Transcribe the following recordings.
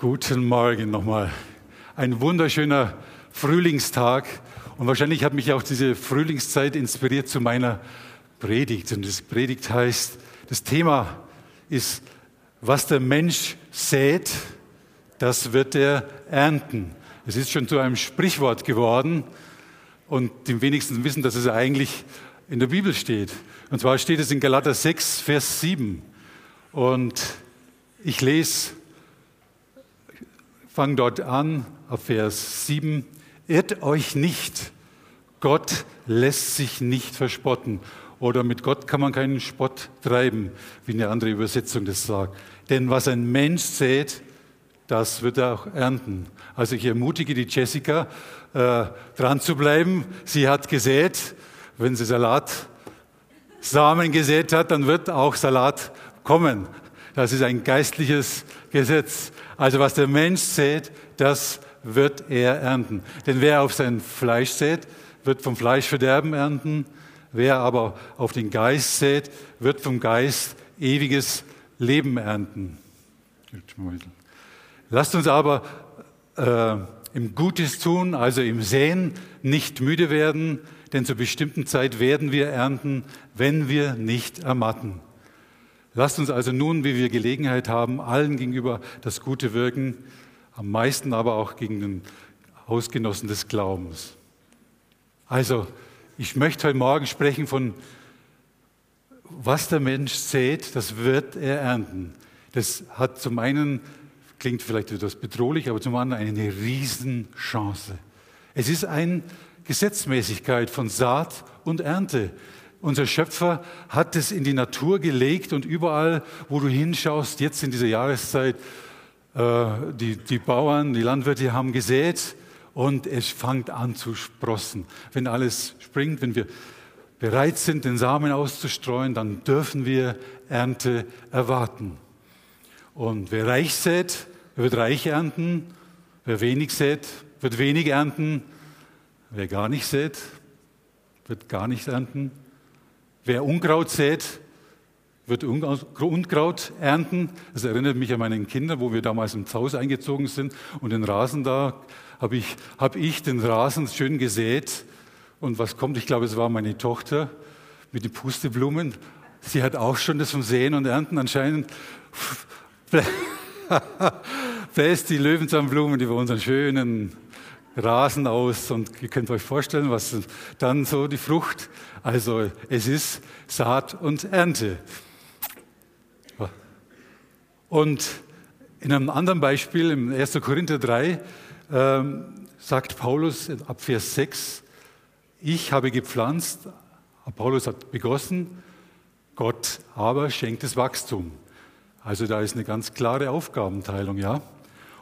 Guten Morgen nochmal. Ein wunderschöner Frühlingstag und wahrscheinlich hat mich auch diese Frühlingszeit inspiriert zu meiner Predigt. Und das Predigt heißt, das Thema ist, was der Mensch sät, das wird er ernten. Es ist schon zu einem Sprichwort geworden und die wenigsten wissen, dass es eigentlich in der Bibel steht. Und zwar steht es in Galater 6, Vers 7. Und ich lese fange dort an, auf Vers 7. Irrt euch nicht, Gott lässt sich nicht verspotten. Oder mit Gott kann man keinen Spott treiben, wie eine andere Übersetzung das sagt. Denn was ein Mensch sät, das wird er auch ernten. Also ich ermutige die Jessica, äh, dran zu bleiben. Sie hat gesät. Wenn sie Salatsamen gesät hat, dann wird auch Salat kommen. Das ist ein geistliches Gesetz. Also was der Mensch sät, das wird er ernten. Denn wer auf sein Fleisch sät, wird vom Fleisch Verderben ernten. Wer aber auf den Geist sät, wird vom Geist ewiges Leben ernten. Lasst uns aber äh, im Gutes tun, also im Säen, nicht müde werden, denn zur bestimmten Zeit werden wir ernten, wenn wir nicht ermatten. Lasst uns also nun, wie wir Gelegenheit haben, allen gegenüber das Gute wirken, am meisten aber auch gegen den Hausgenossen des Glaubens. Also, ich möchte heute Morgen sprechen von, was der Mensch sät, das wird er ernten. Das hat zum einen, klingt vielleicht etwas bedrohlich, aber zum anderen eine Riesenchance. Es ist eine Gesetzmäßigkeit von Saat und Ernte. Unser Schöpfer hat es in die Natur gelegt und überall, wo du hinschaust, jetzt in dieser Jahreszeit, äh, die, die Bauern, die Landwirte haben gesät und es fängt an zu sprossen. Wenn alles springt, wenn wir bereit sind, den Samen auszustreuen, dann dürfen wir Ernte erwarten. Und wer reich sät, wird reich ernten. Wer wenig sät, wird wenig ernten. Wer gar nicht sät, wird gar nicht ernten. Wer Unkraut sät, wird Unkraut ernten. Das erinnert mich an meine Kinder, wo wir damals ins Haus eingezogen sind und den Rasen da habe ich, hab ich den Rasen schön gesät. Und was kommt? Ich glaube, es war meine Tochter mit den Pusteblumen. Sie hat auch schon das vom Säen und Ernten anscheinend bläst die Löwenzahnblumen über unseren schönen Rasen aus und ihr könnt euch vorstellen, was dann so die Frucht, also es ist Saat und Ernte. Und in einem anderen Beispiel, im 1. Korinther 3, ähm, sagt Paulus ab Vers 6, ich habe gepflanzt, Paulus hat begossen, Gott aber schenkt das Wachstum. Also da ist eine ganz klare Aufgabenteilung, ja.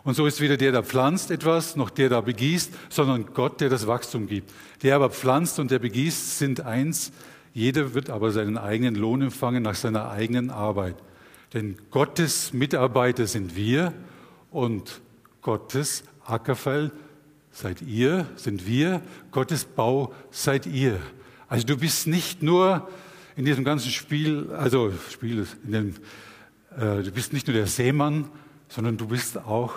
Und so ist weder der, der pflanzt etwas, noch der, der begießt, sondern Gott, der das Wachstum gibt. Der aber pflanzt und der begießt sind eins. Jeder wird aber seinen eigenen Lohn empfangen nach seiner eigenen Arbeit. Denn Gottes Mitarbeiter sind wir und Gottes Ackerfeld seid ihr, sind wir, Gottes Bau seid ihr. Also du bist nicht nur in diesem ganzen Spiel, also Spiel, dem, äh, du bist nicht nur der Seemann, sondern du bist auch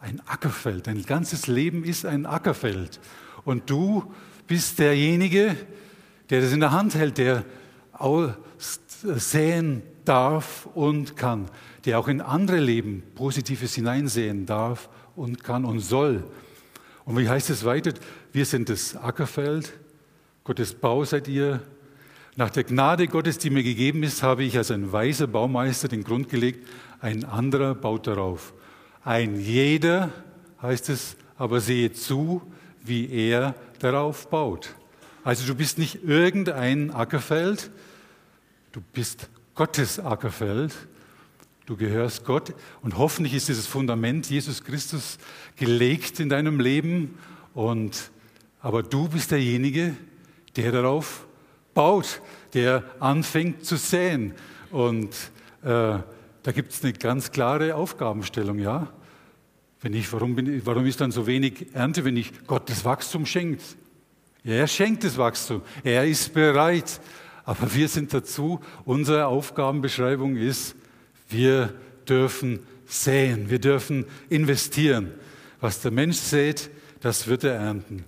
ein Ackerfeld. Dein ganzes Leben ist ein Ackerfeld. Und du bist derjenige, der das in der Hand hält, der säen darf und kann, der auch in andere Leben Positives hineinsehen darf und kann und soll. Und wie heißt es weiter? Wir sind das Ackerfeld, Gottes Bau seid ihr. Nach der Gnade Gottes, die mir gegeben ist, habe ich als ein weiser Baumeister den Grund gelegt, ein anderer baut darauf. Ein jeder, heißt es, aber sehe zu, wie er darauf baut. Also du bist nicht irgendein Ackerfeld, du bist Gottes Ackerfeld. Du gehörst Gott und hoffentlich ist dieses Fundament Jesus Christus gelegt in deinem Leben. Und, aber du bist derjenige, der darauf baut, der anfängt zu säen. Und äh, da gibt es eine ganz klare Aufgabenstellung, ja. Wenn ich, warum, bin, warum ist dann so wenig Ernte, wenn ich Gott das Wachstum schenkt? Ja, er schenkt das Wachstum. Er ist bereit. Aber wir sind dazu, unsere Aufgabenbeschreibung ist, wir dürfen säen, wir dürfen investieren. Was der Mensch sät, das wird er ernten.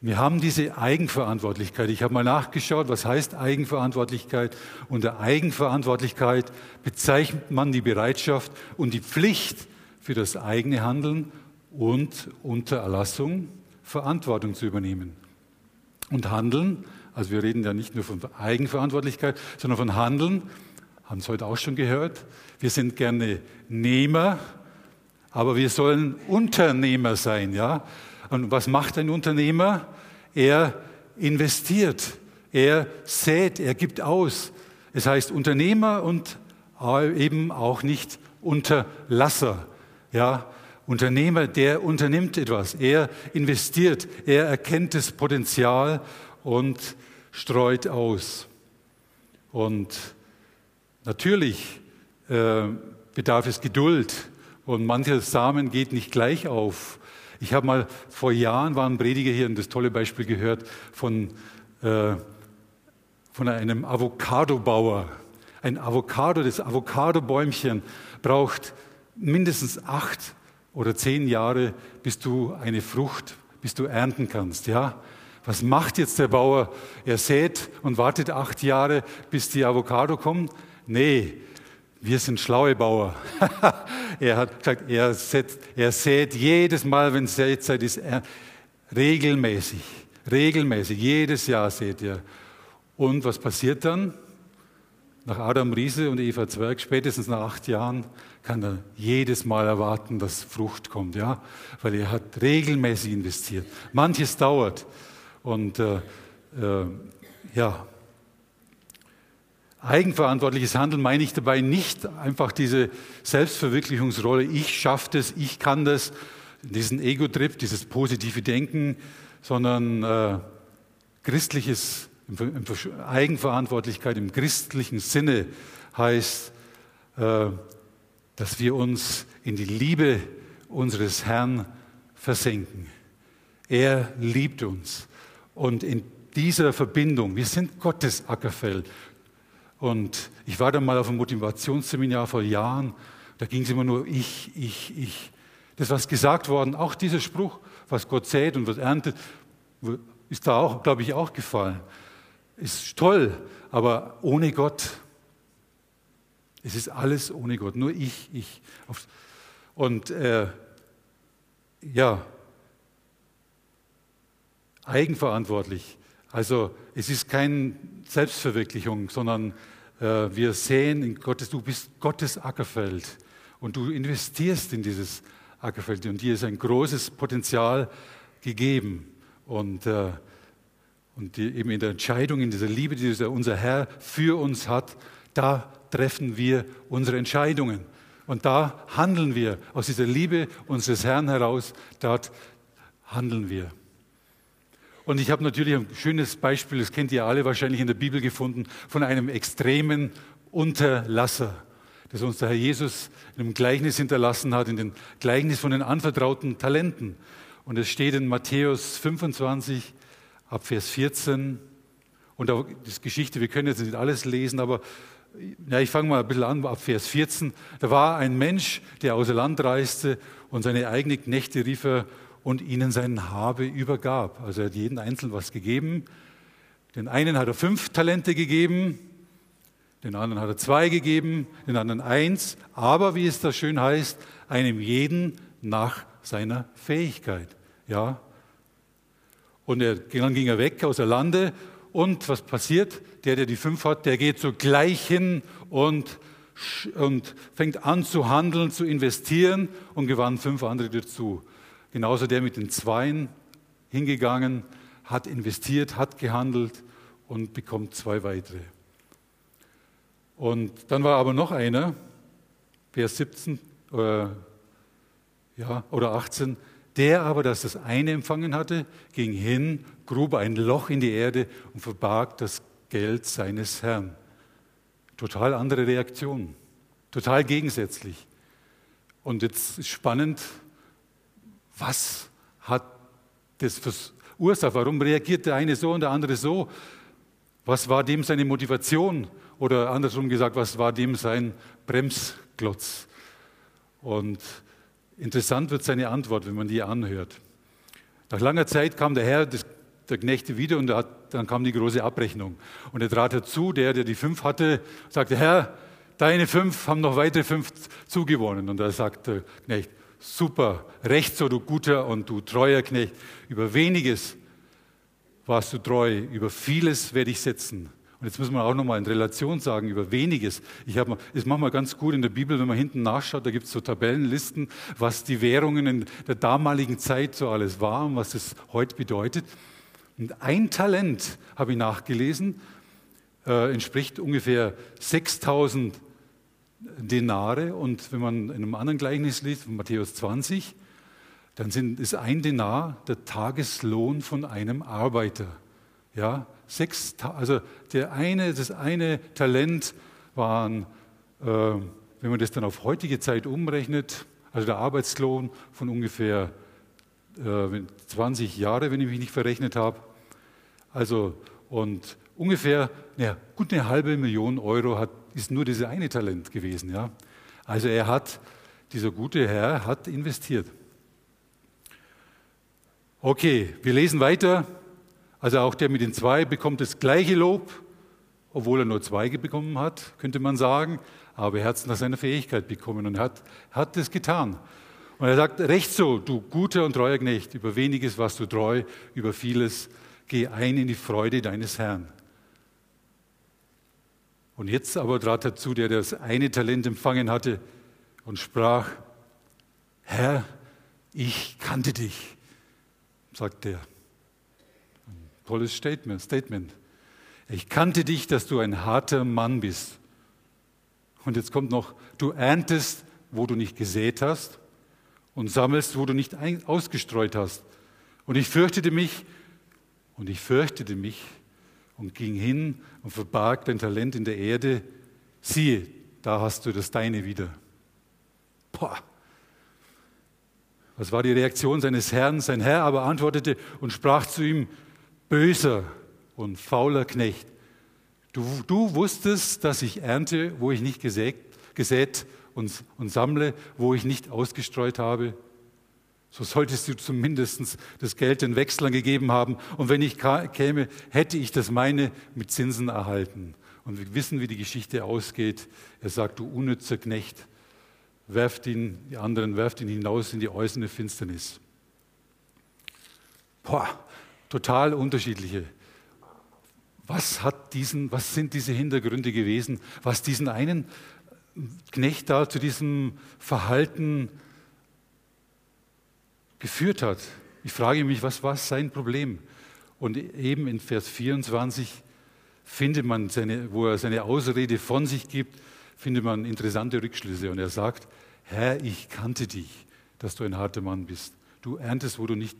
Wir haben diese Eigenverantwortlichkeit. Ich habe mal nachgeschaut, was heißt Eigenverantwortlichkeit. Unter Eigenverantwortlichkeit bezeichnet man die Bereitschaft und die Pflicht für das eigene Handeln und unter Erlassung Verantwortung zu übernehmen. Und Handeln, also wir reden ja nicht nur von Eigenverantwortlichkeit, sondern von Handeln, haben es heute auch schon gehört. Wir sind gerne Nehmer, aber wir sollen Unternehmer sein, ja. Und was macht ein Unternehmer? Er investiert, er sät, er gibt aus. Es heißt Unternehmer und eben auch nicht Unterlasser. Ja, Unternehmer, der unternimmt etwas, er investiert, er erkennt das Potenzial und streut aus. Und natürlich äh, bedarf es Geduld und mancher Samen geht nicht gleich auf. Ich habe mal vor Jahren, war ein Prediger hier und das tolle Beispiel gehört von, äh, von einem Avocadobauer. Ein Avocado, das Avocadobäumchen braucht mindestens acht oder zehn Jahre, bis du eine Frucht, bis du ernten kannst, ja? Was macht jetzt der Bauer? Er sät und wartet acht Jahre, bis die Avocado kommt? Nee, wir sind schlaue Bauer. er hat gesagt, er, setzt, er sät jedes Mal, wenn Sätzeit ist, er, regelmäßig, regelmäßig, jedes Jahr sät er. Und was passiert dann? Nach Adam Riese und Eva Zwerg, spätestens nach acht Jahren, kann er jedes Mal erwarten, dass Frucht kommt, ja, weil er hat regelmäßig investiert. Manches dauert und äh, äh, ja, Eigenverantwortliches Handeln meine ich dabei nicht einfach diese Selbstverwirklichungsrolle, ich schaffe das, ich kann das, diesen Ego-Trip, dieses positive Denken, sondern äh, christliches Eigenverantwortlichkeit im christlichen Sinne heißt, äh, dass wir uns in die Liebe unseres Herrn versenken. Er liebt uns. Und in dieser Verbindung, wir sind Gottes Ackerfeld. Und ich war dann mal auf einem Motivationsseminar vor Jahren, da ging es immer nur ich, ich, ich. Das, was gesagt worden, auch dieser Spruch, was Gott sät und was erntet, ist da auch, glaube ich, auch gefallen. Ist toll, aber ohne Gott. Es ist alles ohne Gott, nur ich, ich. Und äh, ja, eigenverantwortlich. Also es ist keine Selbstverwirklichung, sondern äh, wir sehen in Gottes, du bist Gottes Ackerfeld und du investierst in dieses Ackerfeld und dir ist ein großes Potenzial gegeben. Und, äh, und die, eben in der Entscheidung, in dieser Liebe, die unser Herr für uns hat, da treffen wir unsere Entscheidungen. Und da handeln wir aus dieser Liebe unseres Herrn heraus, dort handeln wir. Und ich habe natürlich ein schönes Beispiel, das kennt ihr alle wahrscheinlich in der Bibel gefunden, von einem extremen Unterlasser, das uns der Herr Jesus in einem Gleichnis hinterlassen hat, in dem Gleichnis von den anvertrauten Talenten. Und es steht in Matthäus 25 ab Vers 14. Und auch das Geschichte, wir können jetzt nicht alles lesen, aber ja, ich fange mal ein bisschen an ab Vers 14. Da war ein Mensch, der außer Land reiste und seine eigenen Knechte rief er und ihnen seinen Habe übergab. Also er hat jeden Einzelnen was gegeben. Den einen hat er fünf Talente gegeben, den anderen hat er zwei gegeben, den anderen eins, aber wie es da schön heißt, einem jeden nach seiner Fähigkeit. Ja. Und er, dann ging er weg aus der Lande und was passiert? Der, der die fünf hat, der geht sogleich hin und, und fängt an zu handeln, zu investieren und gewann fünf andere dazu. Genauso der mit den Zweien hingegangen, hat investiert, hat gehandelt und bekommt zwei weitere. Und dann war aber noch einer, Vers 17 äh, ja, oder 18, der aber, das das eine empfangen hatte, ging hin, grub ein Loch in die Erde und verbarg das Geld seines Herrn. Total andere Reaktion, total gegensätzlich. Und jetzt ist spannend, was hat das verursacht? Warum reagiert der eine so und der andere so? Was war dem seine Motivation? Oder andersrum gesagt, was war dem sein Bremsklotz? Und interessant wird seine Antwort, wenn man die anhört. Nach langer Zeit kam der Herr des, der Knechte wieder und hat, dann kam die große Abrechnung. Und er trat dazu, der, der die fünf hatte, sagte, Herr, deine fünf haben noch weitere fünf zugewonnen. Und da sagt der Knecht, super, recht so, du guter und du treuer Knecht, über weniges warst du treu, über vieles werde ich setzen. Und jetzt muss man auch nochmal in Relation sagen über weniges. Ich habe, ist manchmal ganz gut in der Bibel, wenn man hinten nachschaut, da gibt es so Tabellenlisten, was die Währungen in der damaligen Zeit so alles war und was es heute bedeutet. Und ein Talent, habe ich nachgelesen, äh, entspricht ungefähr 6000 Denare. Und wenn man in einem anderen Gleichnis liest, von Matthäus 20, dann sind, ist ein Denar der Tageslohn von einem Arbeiter. Ja, sechs, also der eine, das eine Talent waren, äh, wenn man das dann auf heutige Zeit umrechnet, also der Arbeitslohn von ungefähr äh, 20 Jahre, wenn ich mich nicht verrechnet habe. Also und ungefähr, ja, gut eine halbe Million Euro hat, ist nur dieses eine Talent gewesen. Ja. Also er hat, dieser gute Herr hat investiert. Okay, wir lesen weiter. Also auch der mit den zwei bekommt das gleiche Lob, obwohl er nur zwei bekommen hat, könnte man sagen. Aber er hat es nach seiner Fähigkeit bekommen und hat, hat es getan. Und er sagt, recht so, du guter und treuer Knecht, über weniges warst du treu, über vieles geh ein in die Freude deines Herrn. Und jetzt aber trat dazu, der das eine Talent empfangen hatte und sprach, Herr, ich kannte dich sagt er. Ein tolles Statement, Statement. Ich kannte dich, dass du ein harter Mann bist. Und jetzt kommt noch, du erntest, wo du nicht gesät hast und sammelst, wo du nicht ausgestreut hast. Und ich fürchtete mich und ich fürchtete mich und ging hin und verbarg dein Talent in der Erde. Siehe, da hast du das Deine wieder. Boah, was war die Reaktion seines Herrn? Sein Herr aber antwortete und sprach zu ihm, böser und fauler Knecht, du, du wusstest, dass ich ernte, wo ich nicht gesät, gesät und, und sammle, wo ich nicht ausgestreut habe. So solltest du zumindest das Geld den Wechslern gegeben haben. Und wenn ich käme, hätte ich das meine mit Zinsen erhalten. Und wir wissen, wie die Geschichte ausgeht. Er sagt, du unnützer Knecht, werft ihn, die anderen werft ihn hinaus in die äußere Finsternis. Boah, total unterschiedliche. Was, hat diesen, was sind diese Hintergründe gewesen, was diesen einen Knecht da zu diesem Verhalten geführt hat? Ich frage mich, was war sein Problem? Und eben in Vers 24 findet man, seine, wo er seine Ausrede von sich gibt, findet man interessante Rückschlüsse. Und er sagt, Herr, ich kannte dich, dass du ein harter Mann bist. Du erntest, wo du nicht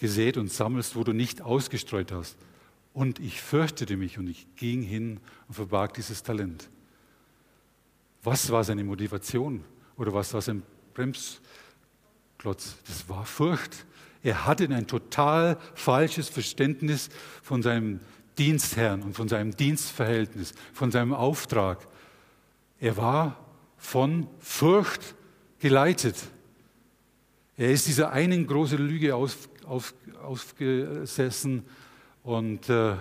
gesät und sammelst, wo du nicht ausgestreut hast. Und ich fürchtete mich und ich ging hin und verbarg dieses Talent. Was war seine Motivation oder was war sein Bremsklotz? Das war Furcht. Er hatte ein total falsches Verständnis von seinem Dienstherrn und von seinem Dienstverhältnis, von seinem Auftrag. Er war von Furcht geleitet. Er ist dieser einen großen Lüge auf, auf, aufgesessen und äh,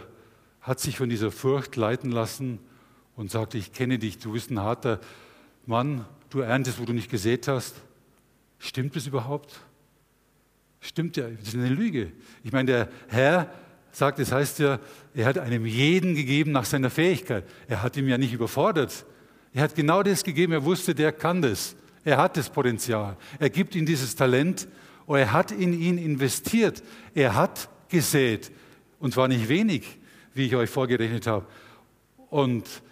hat sich von dieser Furcht leiten lassen und sagte, ich kenne dich, du bist ein harter Mann, du erntest, wo du nicht gesät hast. Stimmt das überhaupt? Stimmt ja, das ist eine Lüge. Ich meine, der Herr sagt, es das heißt ja, er hat einem jeden gegeben nach seiner Fähigkeit. Er hat ihm ja nicht überfordert. Er hat genau das gegeben, er wusste, der kann das. Er hat das Potenzial. Er gibt ihm dieses Talent und er hat in ihn investiert. Er hat gesät. Und zwar nicht wenig, wie ich euch vorgerechnet habe. Und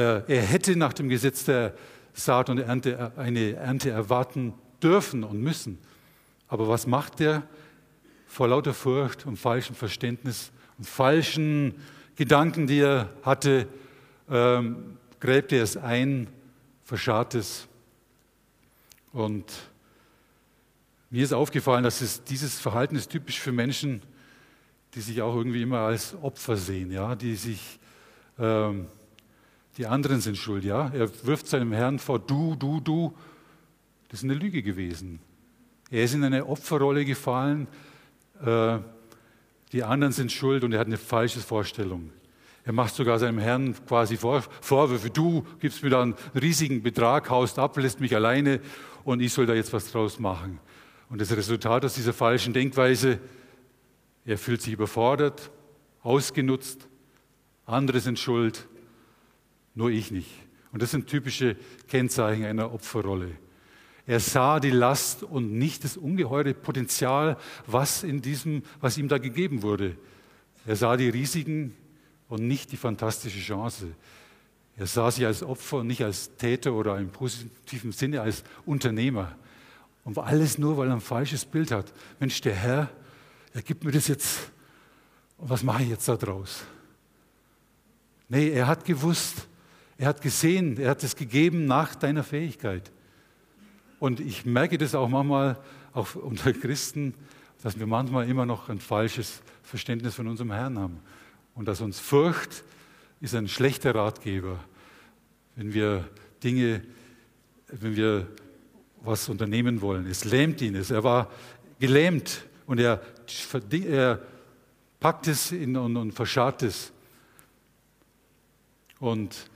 er hätte nach dem Gesetz der Saat und Ernte eine Ernte erwarten dürfen und müssen. Aber was macht er? Vor lauter Furcht und falschem Verständnis und falschen Gedanken, die er hatte, ähm, gräbt er es ein, verscharrt es. Und mir ist aufgefallen, dass es, dieses Verhalten ist typisch für Menschen, die sich auch irgendwie immer als Opfer sehen, ja, die sich, ähm, die anderen sind schuld, ja. Er wirft seinem Herrn vor, du, du, du. Das ist eine Lüge gewesen. Er ist in eine Opferrolle gefallen. Äh, die anderen sind schuld und er hat eine falsche Vorstellung. Er macht sogar seinem Herrn quasi Vorwürfe. Du gibst mir da einen riesigen Betrag, haust ab, lässt mich alleine und ich soll da jetzt was draus machen. Und das Resultat aus dieser falschen Denkweise, er fühlt sich überfordert, ausgenutzt, andere sind schuld, nur ich nicht. Und das sind typische Kennzeichen einer Opferrolle. Er sah die Last und nicht das ungeheure Potenzial, was, in diesem, was ihm da gegeben wurde. Er sah die Risiken und nicht die fantastische Chance. Er sah sich als Opfer und nicht als Täter oder im positiven Sinne als Unternehmer. Und alles nur, weil er ein falsches Bild hat. Mensch, der Herr, er gibt mir das jetzt. Und was mache ich jetzt daraus? Nee, er hat gewusst, er hat gesehen, er hat es gegeben nach deiner Fähigkeit. Und ich merke das auch manchmal, auch unter Christen, dass wir manchmal immer noch ein falsches Verständnis von unserem Herrn haben. Und dass uns Furcht ist ein schlechter Ratgeber, wenn wir Dinge, wenn wir was unternehmen wollen. Es lähmt ihn. Er war gelähmt und er, er packt es und, und verscharrt es. Und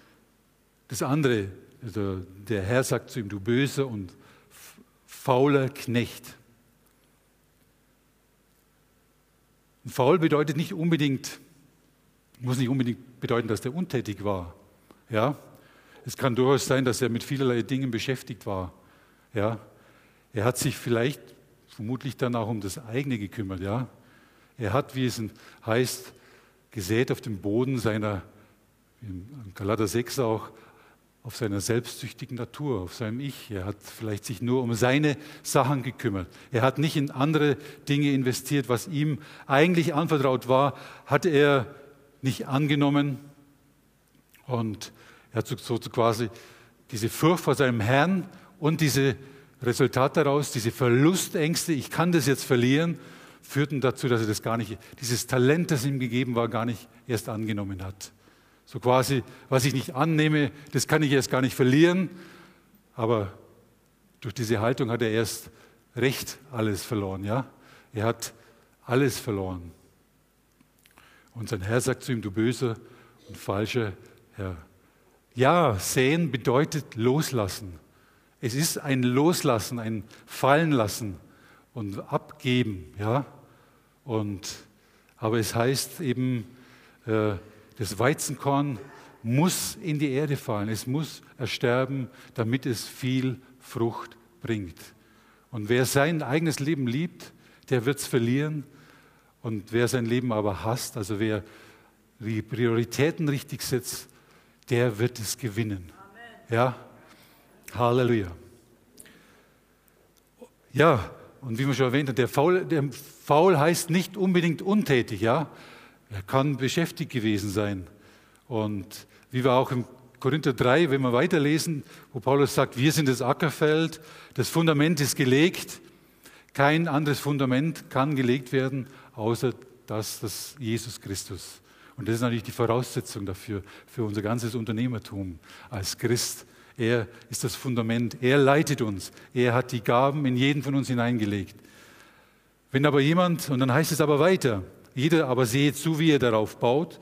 das andere, also der Herr sagt zu ihm, du böser und fauler Knecht. Und faul bedeutet nicht unbedingt, muss nicht unbedingt bedeuten, dass der untätig war. Ja? Es kann durchaus sein, dass er mit vielerlei Dingen beschäftigt war. Ja? Er hat sich vielleicht vermutlich dann auch um das eigene gekümmert. Ja? Er hat, wie es heißt, gesät auf dem Boden seiner, in Galater 6 auch, auf seiner selbstsüchtigen Natur, auf seinem Ich. Er hat vielleicht sich nur um seine Sachen gekümmert. Er hat nicht in andere Dinge investiert, was ihm eigentlich anvertraut war, hat er nicht angenommen. Und er hat so, quasi diese Furcht vor seinem Herrn und diese Resultat daraus, diese Verlustängste, ich kann das jetzt verlieren, führten dazu, dass er das gar nicht, dieses Talent, das ihm gegeben war, gar nicht erst angenommen hat. So quasi, was ich nicht annehme, das kann ich erst gar nicht verlieren. Aber durch diese Haltung hat er erst recht alles verloren. Ja? Er hat alles verloren. Und sein Herr sagt zu ihm, du böser und falscher Herr. Ja, sehen bedeutet loslassen. Es ist ein Loslassen, ein Fallenlassen und Abgeben. Ja? Und, aber es heißt eben, äh, das Weizenkorn muss in die Erde fallen, es muss ersterben, damit es viel Frucht bringt. Und wer sein eigenes Leben liebt, der wird es verlieren. Und wer sein Leben aber hasst, also wer die Prioritäten richtig setzt, der wird es gewinnen. Amen. Ja, Halleluja. Ja, und wie man schon erwähnt hat, der Faul, der Faul heißt nicht unbedingt untätig, ja. Er kann beschäftigt gewesen sein. Und wie wir auch im Korinther 3, wenn wir weiterlesen, wo Paulus sagt, wir sind das Ackerfeld, das Fundament ist gelegt, kein anderes Fundament kann gelegt werden, außer das, das Jesus Christus. Und das ist natürlich die Voraussetzung dafür, für unser ganzes Unternehmertum als Christ. Er ist das Fundament, er leitet uns, er hat die Gaben in jeden von uns hineingelegt. Wenn aber jemand, und dann heißt es aber weiter, jeder aber sehe zu, wie er darauf baut.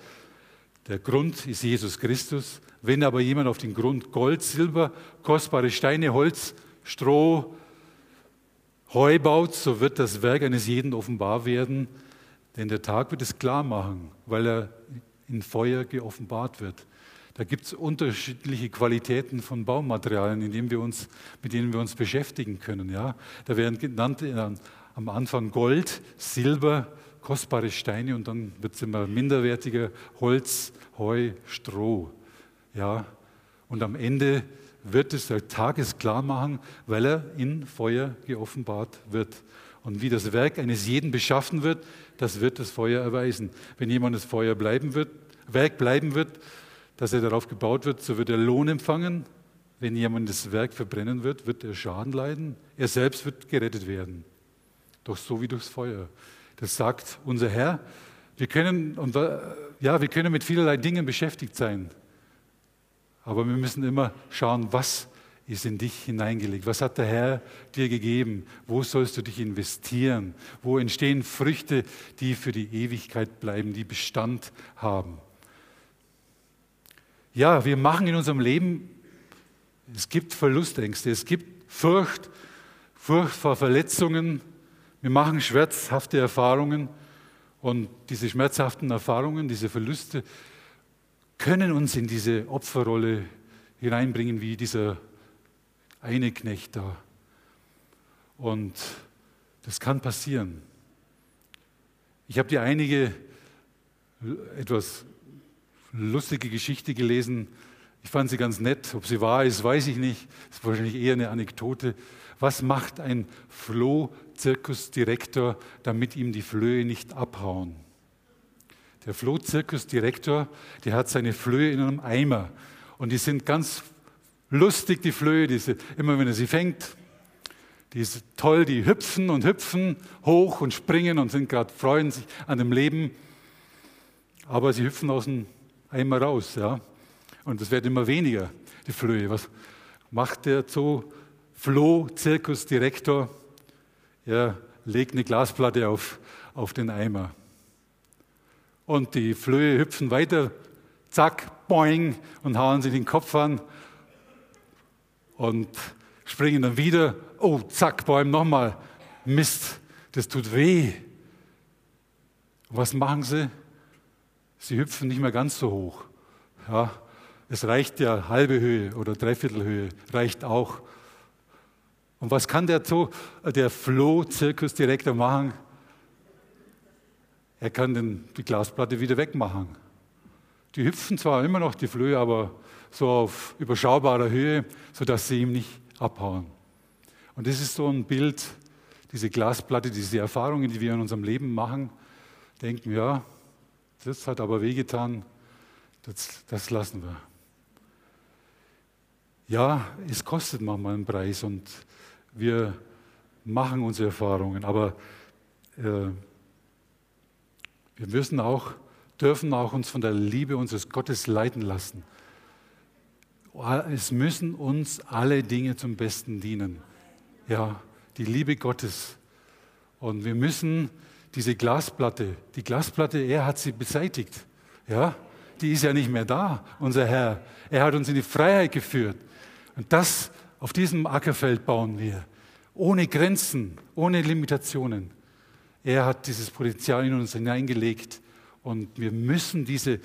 Der Grund ist Jesus Christus. Wenn aber jemand auf den Grund Gold, Silber, kostbare Steine, Holz, Stroh, Heu baut, so wird das Werk eines jeden offenbar werden, denn der Tag wird es klar machen, weil er in Feuer geoffenbart wird. Da gibt es unterschiedliche Qualitäten von Baumaterialien, in denen wir uns, mit denen wir uns beschäftigen können. Ja? Da werden genannt äh, am Anfang Gold, Silber, kostbare Steine und dann wird es immer minderwertiger, Holz, Heu, Stroh. Ja? Und am Ende wird es der Tages klar machen, weil er in Feuer geoffenbart wird. Und wie das Werk eines jeden beschaffen wird, das wird das Feuer erweisen. Wenn jemand das Feuer bleiben wird, Werk bleiben wird, dass er darauf gebaut wird, so wird er Lohn empfangen. Wenn jemand das Werk verbrennen wird, wird er Schaden leiden. Er selbst wird gerettet werden. Doch so wie durchs Feuer. Das sagt unser Herr. Wir können, und, ja, wir können mit vielerlei Dingen beschäftigt sein. Aber wir müssen immer schauen, was ist in dich hineingelegt? Was hat der Herr dir gegeben? Wo sollst du dich investieren? Wo entstehen Früchte, die für die Ewigkeit bleiben, die Bestand haben? Ja, wir machen in unserem Leben, es gibt Verlustängste, es gibt Furcht, Furcht vor Verletzungen, wir machen schmerzhafte Erfahrungen und diese schmerzhaften Erfahrungen, diese Verluste können uns in diese Opferrolle hineinbringen, wie dieser eine Knecht da. Und das kann passieren. Ich habe dir einige etwas lustige Geschichte gelesen. Ich fand sie ganz nett. Ob sie wahr ist, weiß ich nicht. Das ist wahrscheinlich eher eine Anekdote. Was macht ein Floh-Zirkusdirektor, damit ihm die Flöhe nicht abhauen? Der Floh-Zirkusdirektor, der hat seine Flöhe in einem Eimer. Und die sind ganz lustig, die Flöhe, die sind, immer wenn er sie fängt, die ist toll, die hüpfen und hüpfen hoch und springen und sind gerade freuen sich an dem Leben. Aber sie hüpfen aus dem Eimer raus, ja. Und es wird immer weniger, die Flöhe. Was macht der Zoo Floh, Zirkusdirektor? Er legt eine Glasplatte auf, auf den Eimer. Und die Flöhe hüpfen weiter, zack, boing, und hauen sie den Kopf an und springen dann wieder. Oh, zack, Bäum, nochmal. Mist, das tut weh. Was machen sie? Sie hüpfen nicht mehr ganz so hoch. Ja, es reicht ja halbe Höhe oder Dreiviertelhöhe, reicht auch. Und was kann der, der Floh-Zirkusdirektor machen? Er kann den, die Glasplatte wieder wegmachen. Die hüpfen zwar immer noch, die Flöhe, aber so auf überschaubarer Höhe, sodass sie ihm nicht abhauen. Und das ist so ein Bild, diese Glasplatte, diese Erfahrungen, die wir in unserem Leben machen, denken, ja, das hat aber wehgetan, das, das lassen wir. Ja, es kostet manchmal einen Preis und wir machen unsere Erfahrungen, aber äh, wir müssen auch, dürfen auch uns von der Liebe unseres Gottes leiten lassen es müssen uns alle Dinge zum Besten dienen. Ja, die Liebe Gottes. Und wir müssen diese Glasplatte, die Glasplatte, er hat sie beseitigt. Ja, die ist ja nicht mehr da, unser Herr. Er hat uns in die Freiheit geführt. Und das, auf diesem Ackerfeld bauen wir. Ohne Grenzen, ohne Limitationen. Er hat dieses Potenzial in uns hineingelegt. Und wir müssen diese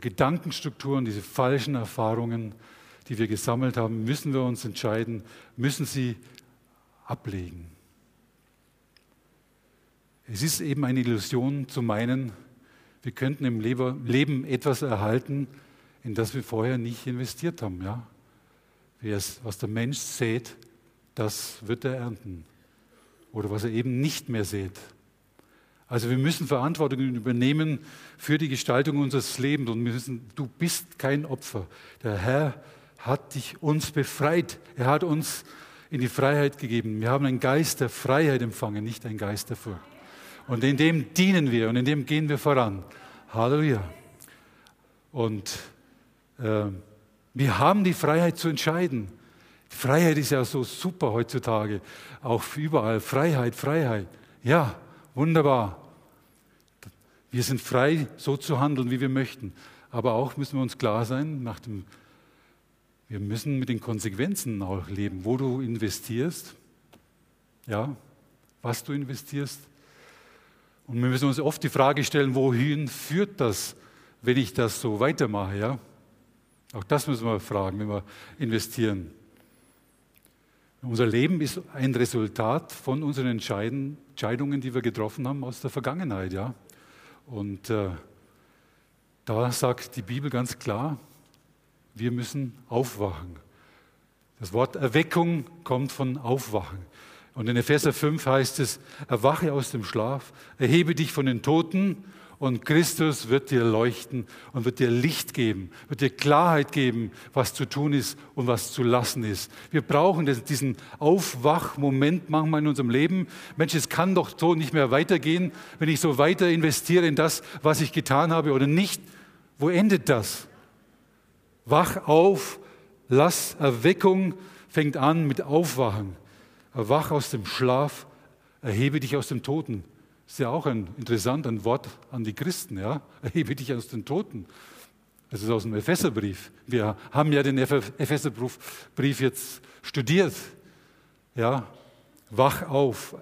Gedankenstrukturen, diese falschen Erfahrungen, die wir gesammelt haben, müssen wir uns entscheiden, müssen sie ablegen. Es ist eben eine Illusion zu meinen, wir könnten im Leben etwas erhalten, in das wir vorher nicht investiert haben. Ja? Was der Mensch sät, das wird er ernten. Oder was er eben nicht mehr sät, also wir müssen Verantwortung übernehmen für die Gestaltung unseres Lebens und müssen, du bist kein Opfer. Der Herr hat dich uns befreit. Er hat uns in die Freiheit gegeben. Wir haben einen Geist der Freiheit empfangen, nicht einen Geist der Furcht. Und in dem dienen wir und in dem gehen wir voran. Halleluja. Und äh, wir haben die Freiheit zu entscheiden. Die Freiheit ist ja so super heutzutage. Auch überall. Freiheit, Freiheit. Ja, wunderbar. Wir sind frei, so zu handeln, wie wir möchten. Aber auch müssen wir uns klar sein, nach dem, wir müssen mit den Konsequenzen auch leben, wo du investierst, ja, was du investierst. Und wir müssen uns oft die Frage stellen, wohin führt das, wenn ich das so weitermache? Ja? Auch das müssen wir fragen, wenn wir investieren. Unser Leben ist ein Resultat von unseren Entscheidungen, die wir getroffen haben aus der Vergangenheit. Ja? Und äh, da sagt die Bibel ganz klar, wir müssen aufwachen. Das Wort Erweckung kommt von Aufwachen. Und in Epheser 5 heißt es, erwache aus dem Schlaf, erhebe dich von den Toten und Christus wird dir leuchten und wird dir Licht geben, wird dir Klarheit geben, was zu tun ist und was zu lassen ist. Wir brauchen diesen Aufwachmoment manchmal in unserem Leben. Mensch, es kann doch so nicht mehr weitergehen, wenn ich so weiter investiere in das, was ich getan habe oder nicht. Wo endet das? Wach auf, lass Erweckung fängt an mit Aufwachen. Erwach aus dem Schlaf, erhebe dich aus dem Toten. Ist ja auch ein interessantes Wort an die Christen, ja? Erhebe dich aus den Toten. Das ist aus dem Epheserbrief. Wir haben ja den Epheserbrief jetzt studiert. Ja? Wach auf.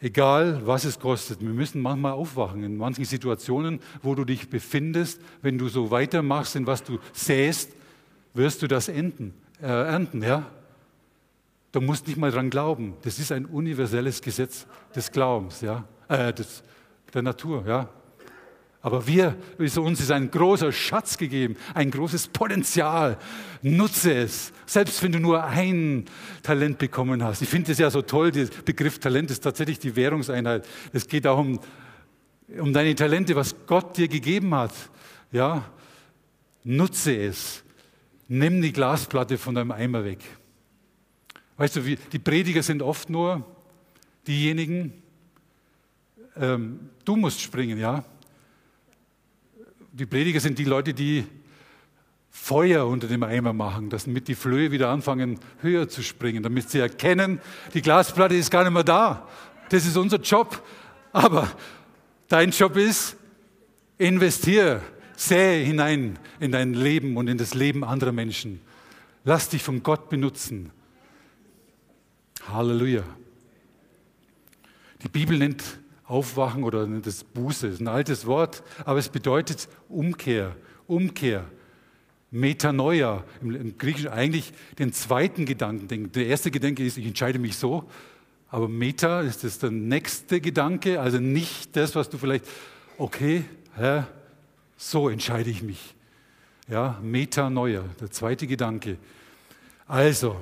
Egal, was es kostet. Wir müssen manchmal aufwachen in manchen Situationen, wo du dich befindest. Wenn du so weitermachst, in was du säst, wirst du das enden, äh, ernten. Ja? Du musst nicht mal dran glauben. Das ist ein universelles Gesetz des Glaubens, ja, äh, des, der Natur, ja. Aber wir, uns ist ein großer Schatz gegeben, ein großes Potenzial. Nutze es, selbst wenn du nur ein Talent bekommen hast. Ich finde es ja so toll, der Begriff Talent ist tatsächlich die Währungseinheit. Es geht auch um, um deine Talente, was Gott dir gegeben hat. Ja, nutze es. Nimm die Glasplatte von deinem Eimer weg. Weißt du, die Prediger sind oft nur diejenigen, ähm, du musst springen, ja. Die Prediger sind die Leute, die Feuer unter dem Eimer machen, damit die Flöhe wieder anfangen, höher zu springen, damit sie erkennen, die Glasplatte ist gar nicht mehr da. Das ist unser Job. Aber dein Job ist, investiere, sähe hinein in dein Leben und in das Leben anderer Menschen. Lass dich von Gott benutzen. Halleluja. Die Bibel nennt Aufwachen oder nennt es Buße. Das ist ein altes Wort, aber es bedeutet Umkehr, Umkehr. Metanoia, im, im Griechischen eigentlich den zweiten Gedanken. Der erste Gedanke ist, ich entscheide mich so, aber Meta ist das der nächste Gedanke, also nicht das, was du vielleicht, okay, Herr, so entscheide ich mich. Ja, Metanoia, der zweite Gedanke. Also,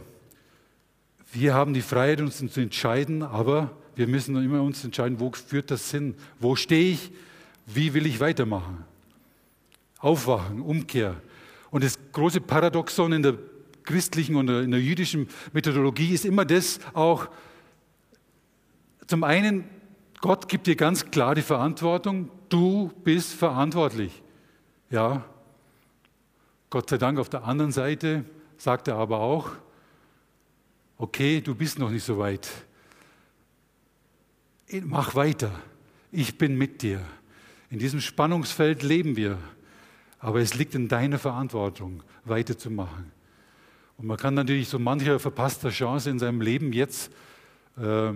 wir haben die Freiheit, uns zu entscheiden, aber wir müssen immer uns entscheiden, wo führt das hin? Wo stehe ich? Wie will ich weitermachen? Aufwachen, Umkehr. Und das große Paradoxon in der christlichen und in der jüdischen Methodologie ist immer das auch, zum einen, Gott gibt dir ganz klar die Verantwortung, du bist verantwortlich. Ja, Gott sei Dank auf der anderen Seite sagt er aber auch, okay, du bist noch nicht so weit. Mach weiter. Ich bin mit dir. In diesem Spannungsfeld leben wir. Aber es liegt in deiner Verantwortung, weiterzumachen. Und man kann natürlich so mancher verpasster Chance in seinem Leben jetzt äh,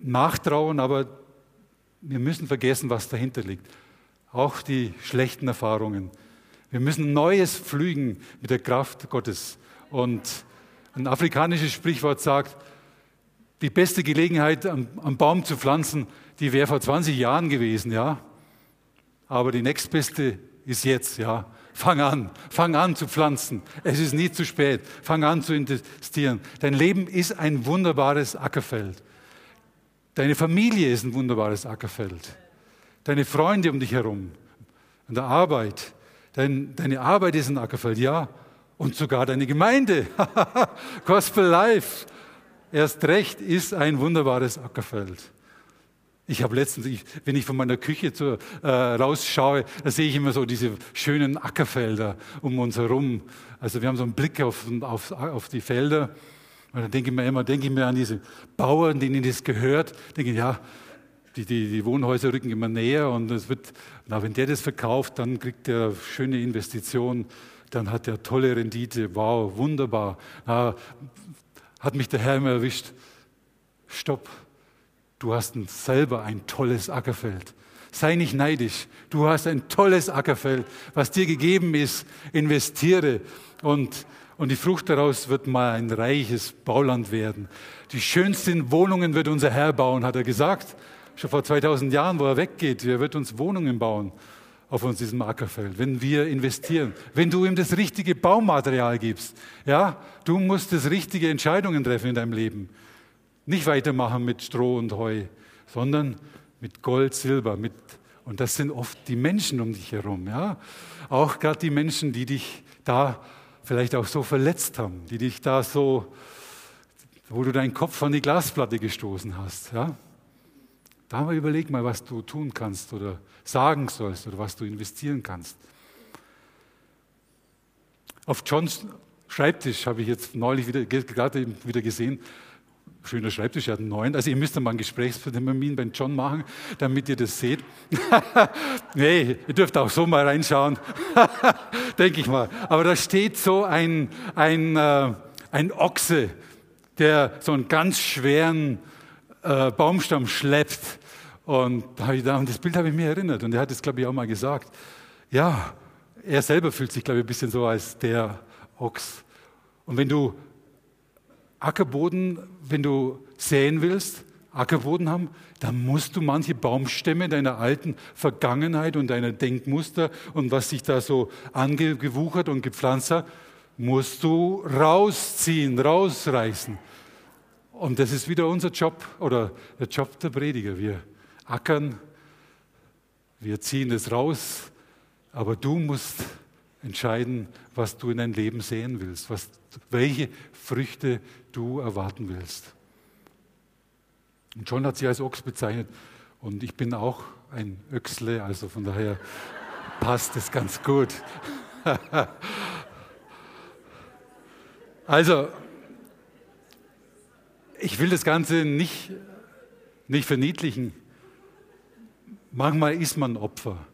nachtrauen, aber wir müssen vergessen, was dahinter liegt. Auch die schlechten Erfahrungen. Wir müssen Neues pflügen mit der Kraft Gottes. Und ein afrikanisches Sprichwort sagt, die beste Gelegenheit, am, Baum zu pflanzen, die wäre vor 20 Jahren gewesen, ja. Aber die nächstbeste ist jetzt, ja. Fang an, fang an zu pflanzen. Es ist nie zu spät. Fang an zu investieren. Dein Leben ist ein wunderbares Ackerfeld. Deine Familie ist ein wunderbares Ackerfeld. Deine Freunde um dich herum, an der Arbeit. Dein, deine Arbeit ist ein Ackerfeld, ja. Und sogar deine Gemeinde. Gospel Life. Erst recht ist ein wunderbares Ackerfeld. Ich habe letztens, ich, wenn ich von meiner Küche zu, äh, rausschaue, da sehe ich immer so diese schönen Ackerfelder um uns herum. Also wir haben so einen Blick auf, auf, auf die Felder. Und dann denke ich mir immer, denke ich mir an diese Bauern, denen das gehört. Denke ich, ja, die, die, die Wohnhäuser rücken immer näher und es wird, na, wenn der das verkauft, dann kriegt er schöne Investitionen dann hat er tolle Rendite, wow, wunderbar. Na, hat mich der Herr immer erwischt. Stopp, du hast selber ein tolles Ackerfeld. Sei nicht neidisch. Du hast ein tolles Ackerfeld, was dir gegeben ist. Investiere und, und die Frucht daraus wird mal ein reiches Bauland werden. Die schönsten Wohnungen wird unser Herr bauen, hat er gesagt. Schon vor 2000 Jahren, wo er weggeht. Er wird uns Wohnungen bauen auf uns diesem Ackerfeld, wenn wir investieren, wenn du ihm das richtige Baumaterial gibst. Ja, du musst das richtige Entscheidungen treffen in deinem Leben. Nicht weitermachen mit Stroh und Heu, sondern mit Gold, Silber, mit und das sind oft die Menschen um dich herum, ja? Auch gerade die Menschen, die dich da vielleicht auch so verletzt haben, die dich da so wo du deinen Kopf an die Glasplatte gestoßen hast, ja? Da mal überleg mal, was du tun kannst oder sagen sollst oder was du investieren kannst. Auf John Schreibtisch habe ich jetzt neulich wieder, gerade wieder gesehen. Schöner Schreibtisch, er hat einen neuen. Also ihr müsst mal einen Gesprächstermin beim John machen, damit ihr das seht. nee, ihr dürft auch so mal reinschauen, denke ich mal. Aber da steht so ein, ein, äh, ein Ochse, der so einen ganz schweren äh, Baumstamm schleppt. Und das Bild habe ich mir erinnert. Und er hat es, glaube ich, auch mal gesagt. Ja, er selber fühlt sich, glaube ich, ein bisschen so als der Ochs. Und wenn du Ackerboden, wenn du säen willst, Ackerboden haben, dann musst du manche Baumstämme deiner alten Vergangenheit und deiner Denkmuster und was sich da so angewuchert und gepflanzt hat, musst du rausziehen, rausreißen. Und das ist wieder unser Job oder der Job der Prediger. Wir ackern, wir ziehen es raus, aber du musst entscheiden, was du in dein Leben sehen willst, was, welche Früchte du erwarten willst. Und John hat sich als Ochs bezeichnet und ich bin auch ein Öchsle, also von daher passt es ganz gut. also, ich will das Ganze nicht, nicht verniedlichen. Manchmal ist man Opfer.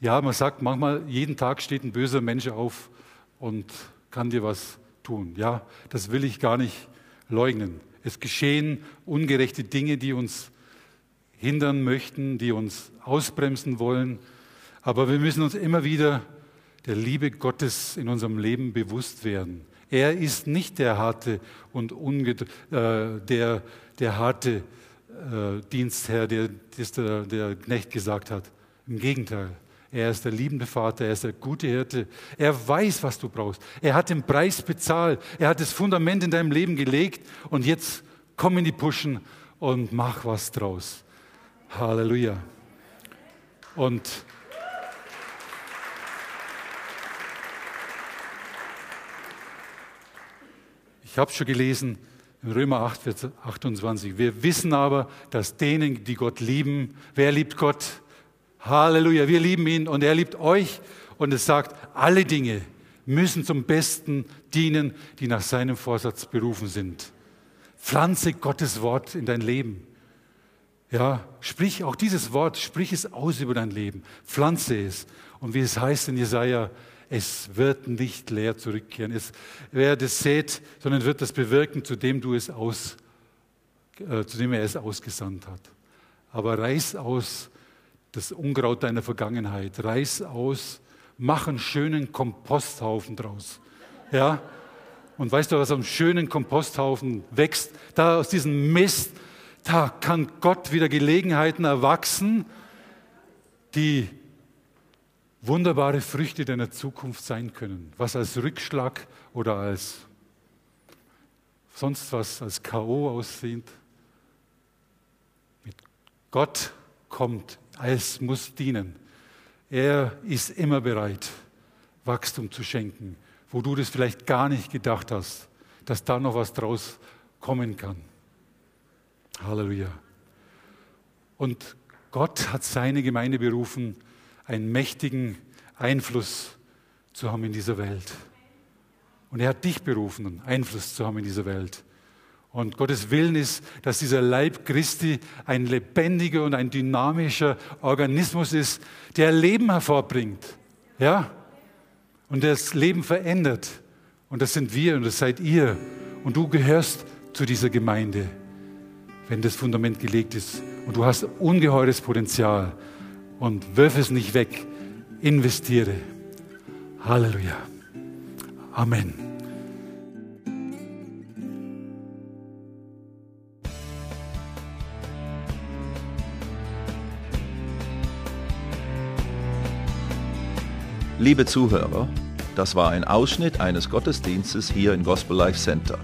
Ja, man sagt manchmal, jeden Tag steht ein böser Mensch auf und kann dir was tun. Ja, das will ich gar nicht leugnen. Es geschehen ungerechte Dinge, die uns hindern möchten, die uns ausbremsen wollen. Aber wir müssen uns immer wieder der Liebe Gottes in unserem Leben bewusst werden. Er ist nicht der harte und unged äh, der, der harte äh, Dienstherr, der, der, der Knecht gesagt hat. Im Gegenteil. Er ist der liebende Vater, er ist der gute Hirte. Er weiß, was du brauchst. Er hat den Preis bezahlt. Er hat das Fundament in deinem Leben gelegt und jetzt komm in die Puschen und mach was draus. Halleluja. Und Ich habe schon gelesen in Römer 8, Vers 28. Wir wissen aber, dass denen, die Gott lieben, wer liebt Gott? Halleluja, wir lieben ihn und er liebt euch. Und es sagt, alle Dinge müssen zum Besten dienen, die nach seinem Vorsatz berufen sind. Pflanze Gottes Wort in dein Leben. Ja, sprich auch dieses Wort, sprich es aus über dein Leben. Pflanze es. Und wie es heißt in Jesaja es wird nicht leer zurückkehren. Es, wer das sät, sondern wird das bewirken, zu dem du es aus, äh, zu dem er es ausgesandt hat. Aber reiß aus das Unkraut deiner Vergangenheit, reiß aus, mach einen schönen Komposthaufen draus. Ja? Und weißt du, was am schönen Komposthaufen wächst? Da aus diesem Mist, da kann Gott wieder Gelegenheiten erwachsen, die wunderbare Früchte deiner Zukunft sein können, was als Rückschlag oder als sonst was, als K.O. aussieht. Mit Gott kommt, es muss dienen. Er ist immer bereit, Wachstum zu schenken, wo du das vielleicht gar nicht gedacht hast, dass da noch was draus kommen kann. Halleluja. Und Gott hat seine Gemeinde berufen, einen mächtigen Einfluss zu haben in dieser Welt. Und er hat dich berufen, Einfluss zu haben in dieser Welt. Und Gottes Willen ist, dass dieser Leib Christi ein lebendiger und ein dynamischer Organismus ist, der Leben hervorbringt. Ja? Und das Leben verändert. Und das sind wir und das seid ihr. Und du gehörst zu dieser Gemeinde, wenn das Fundament gelegt ist. Und du hast ungeheures Potenzial und wirf es nicht weg. Investiere. Halleluja. Amen. Liebe Zuhörer, das war ein Ausschnitt eines Gottesdienstes hier im Gospel Life Center.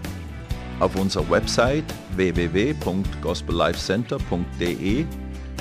Auf unserer Website www.gospellifecenter.de